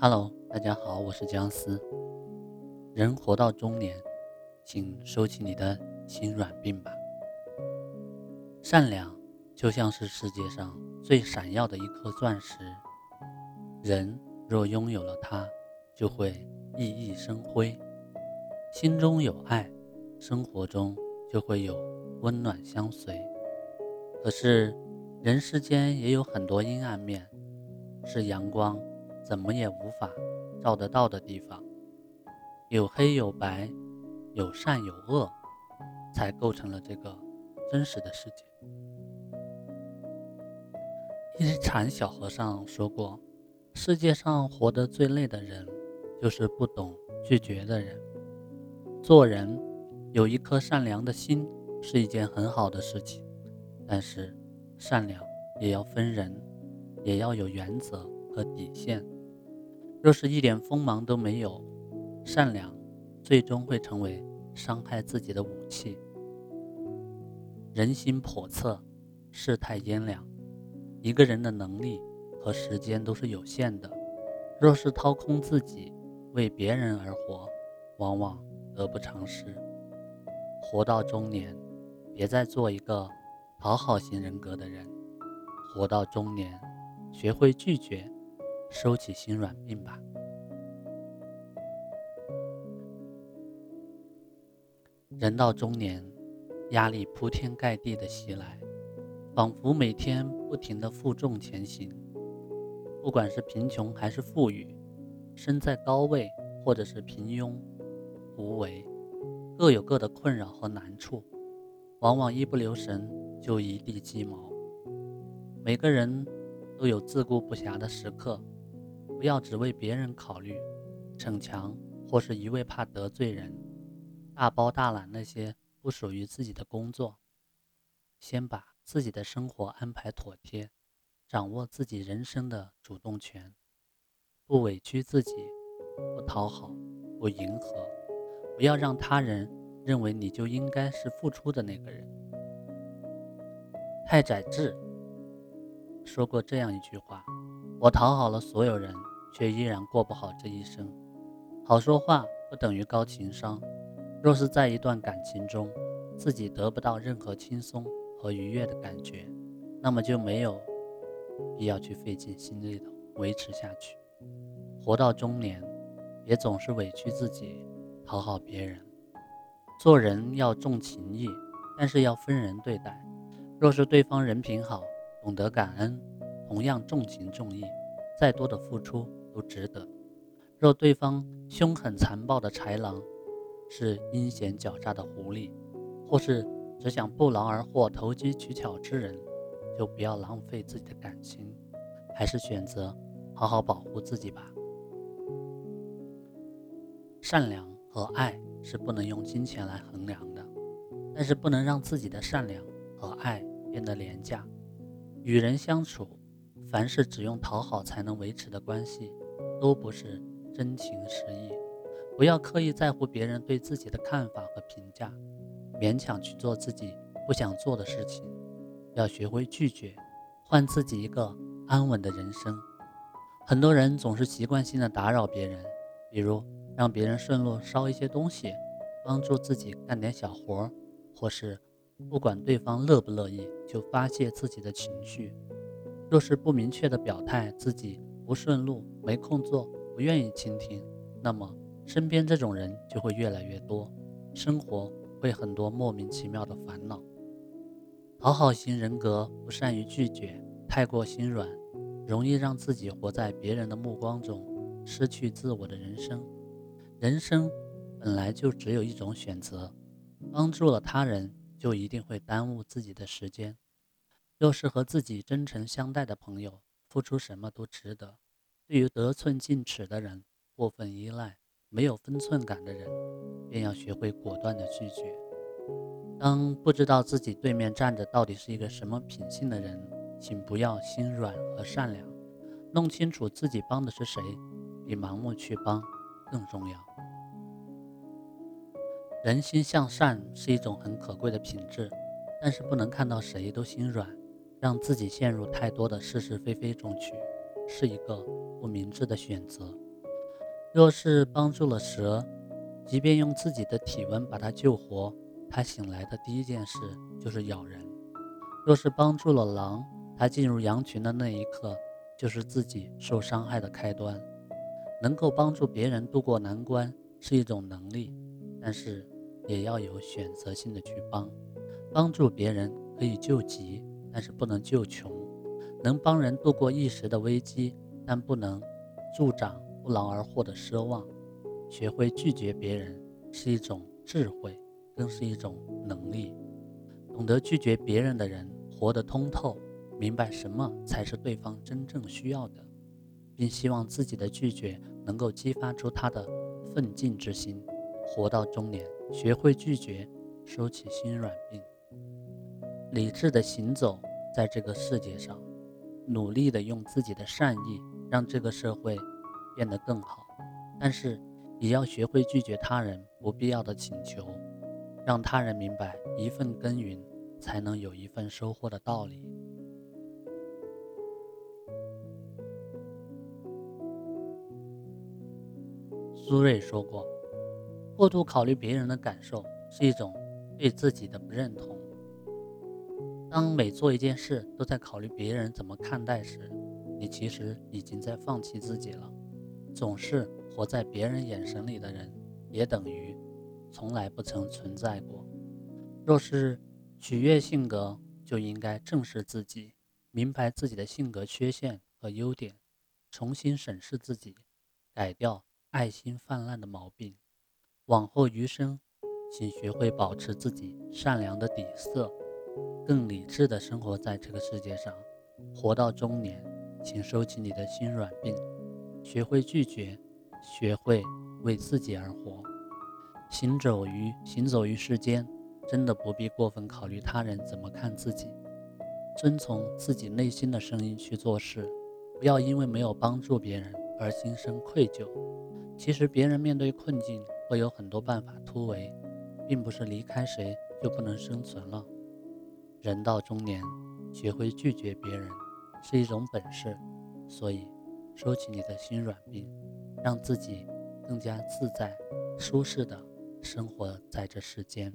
Hello，大家好，我是姜思。人活到中年，请收起你的心软病吧。善良就像是世界上最闪耀的一颗钻石，人若拥有了它，就会熠熠生辉。心中有爱，生活中就会有温暖相随。可是，人世间也有很多阴暗面，是阳光怎么也无法照得到的地方。有黑有白，有善有恶，才构成了这个真实的世界。一禅小和尚说过：“世界上活得最累的人，就是不懂拒绝的人。”做人有一颗善良的心是一件很好的事情，但是善良也要分人，也要有原则和底线。若是一点锋芒都没有，善良最终会成为伤害自己的武器。人心叵测，世态炎凉，一个人的能力和时间都是有限的。若是掏空自己为别人而活，往往。得不偿失。活到中年，别再做一个讨好型人格的人。活到中年，学会拒绝，收起心软病吧。人到中年，压力铺天盖地的袭来，仿佛每天不停的负重前行。不管是贫穷还是富裕，身在高位或者是平庸。无为，各有各的困扰和难处，往往一不留神就一地鸡毛。每个人都有自顾不暇的时刻，不要只为别人考虑，逞强或是一味怕得罪人，大包大揽那些不属于自己的工作。先把自己的生活安排妥帖，掌握自己人生的主动权，不委屈自己，不讨好，不迎合。不要让他人认为你就应该是付出的那个人。太宰治说过这样一句话：“我讨好了所有人，却依然过不好这一生。”好说话不等于高情商。若是在一段感情中，自己得不到任何轻松和愉悦的感觉，那么就没有必要去费尽心力的维持下去。活到中年，别总是委屈自己。讨好别人，做人要重情义，但是要分人对待。若是对方人品好，懂得感恩，同样重情重义，再多的付出不值得。若对方凶狠残暴的豺狼，是阴险狡诈的狐狸，或是只想不劳而获、投机取巧之人，就不要浪费自己的感情，还是选择好好保护自己吧。善良。和爱是不能用金钱来衡量的，但是不能让自己的善良和爱变得廉价。与人相处，凡是只用讨好才能维持的关系，都不是真情实意。不要刻意在乎别人对自己的看法和评价，勉强去做自己不想做的事情。要学会拒绝，换自己一个安稳的人生。很多人总是习惯性的打扰别人，比如。让别人顺路捎一些东西，帮助自己干点小活，或是不管对方乐不乐意，就发泄自己的情绪。若是不明确的表态自己不顺路、没空做、不愿意倾听，那么身边这种人就会越来越多，生活会很多莫名其妙的烦恼。讨好型人格不善于拒绝，太过心软，容易让自己活在别人的目光中，失去自我的人生。人生本来就只有一种选择，帮助了他人，就一定会耽误自己的时间。若是和自己真诚相待的朋友，付出什么都值得。对于得寸进尺的人，过分依赖、没有分寸感的人，便要学会果断的拒绝。当不知道自己对面站着到底是一个什么品性的人，请不要心软和善良。弄清楚自己帮的是谁，比盲目去帮。更重要，人心向善是一种很可贵的品质，但是不能看到谁都心软，让自己陷入太多的是是非非中去，是一个不明智的选择。若是帮助了蛇，即便用自己的体温把它救活，它醒来的第一件事就是咬人；若是帮助了狼，它进入羊群的那一刻，就是自己受伤害的开端。能够帮助别人渡过难关是一种能力，但是也要有选择性的去帮。帮助别人可以救急，但是不能救穷；能帮人度过一时的危机，但不能助长不劳而获的奢望。学会拒绝别人是一种智慧，更是一种能力。懂得拒绝别人的人，活得通透，明白什么才是对方真正需要的。并希望自己的拒绝能够激发出他的奋进之心，活到中年，学会拒绝，收起心软病，理智的行走在这个世界上，努力的用自己的善意让这个社会变得更好，但是也要学会拒绝他人不必要的请求，让他人明白一份耕耘才能有一份收获的道理。苏芮说过：“过度考虑别人的感受是一种对自己的不认同。当每做一件事都在考虑别人怎么看待时，你其实已经在放弃自己了。总是活在别人眼神里的人，也等于从来不曾存在过。若是取悦性格，就应该正视自己，明白自己的性格缺陷和优点，重新审视自己，改掉。”爱心泛滥的毛病，往后余生，请学会保持自己善良的底色，更理智的生活在这个世界上。活到中年，请收起你的心软病，学会拒绝，学会为自己而活。行走于行走于世间，真的不必过分考虑他人怎么看自己，遵从自己内心的声音去做事，不要因为没有帮助别人而心生愧疚。其实别人面对困境会有很多办法突围，并不是离开谁就不能生存了。人到中年，学会拒绝别人是一种本事，所以收起你的心软病，让自己更加自在、舒适的生活在这世间。